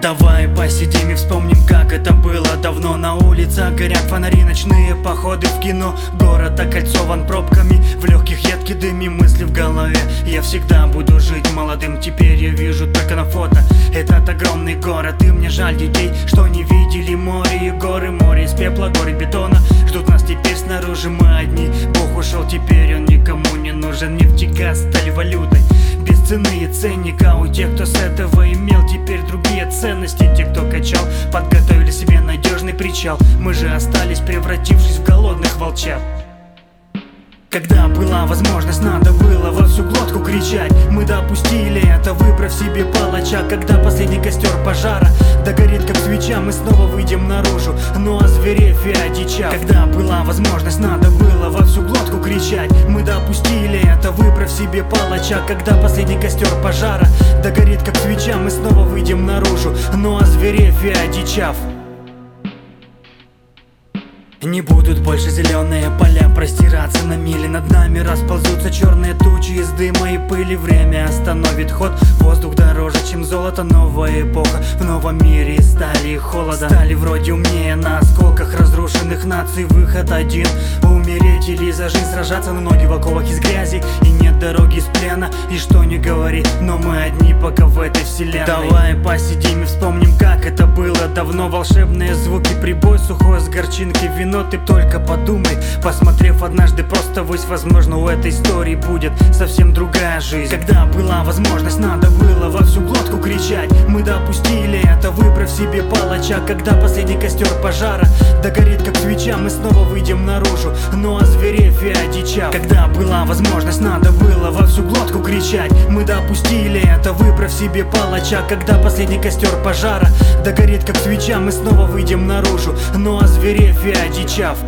Давай посидим и вспомним, как это было давно. На улицах горят фонари, ночные походы в кино. Город окольцован пробками, в легких едкий дым и мысли в голове. Я всегда буду жить молодым, теперь я вижу только на фото. Этот огромный город, и мне жаль детей, ушел, теперь он никому не нужен. Нефть и газ стали валютой. Без цены и ценника. У тех, кто с этого имел теперь другие ценности. Те, кто качал, подготовили себе надежный причал. Мы же остались, превратившись в голодных волчат. Когда была возможность, надо было во всю глотку кричать. Мы допустили это, выбрав себе палача Когда последний костер пожара. Догорит как свеча Мы снова выйдем наружу, ну а зверев и одичав Когда была возможность, надо было во всю глотку кричать. Мы допустили это, выбрав себе палача Когда последний костер пожара. Догорит как свеча Мы снова выйдем наружу, ну а зверев и одичав не будут больше зеленые поля простираться на мили. Над нами расползутся черные тучи из дыма и пыли. Время остановит ход, воздух дороже, золото Новая эпоха. В новом мире стали холода Стали вроде умнее на разрушенных наций Выход один, умереть или за жизнь сражаться На ноги в оковах из грязи. И нет дороги из плена И что не говори, но мы одни пока в этой вселенной. Давай посидим и вспомним, как это было давно. Волшебные звуки, прибой сухой с горчинки вина но ты только подумай Посмотрев однажды просто вось Возможно у этой истории будет совсем другая жизнь. Когда была возможность, надо было во всю глотку кричать выбрав себе палача Когда последний костер пожара догорит как свеча Мы снова выйдем наружу, ну а зверев и одичав Когда была возможность, надо было во всю глотку кричать. Мы допустили это, выбрав себе палача Когда последний костер пожара догорит как свеча Мы снова выйдем наружу, ну а зверев и одичав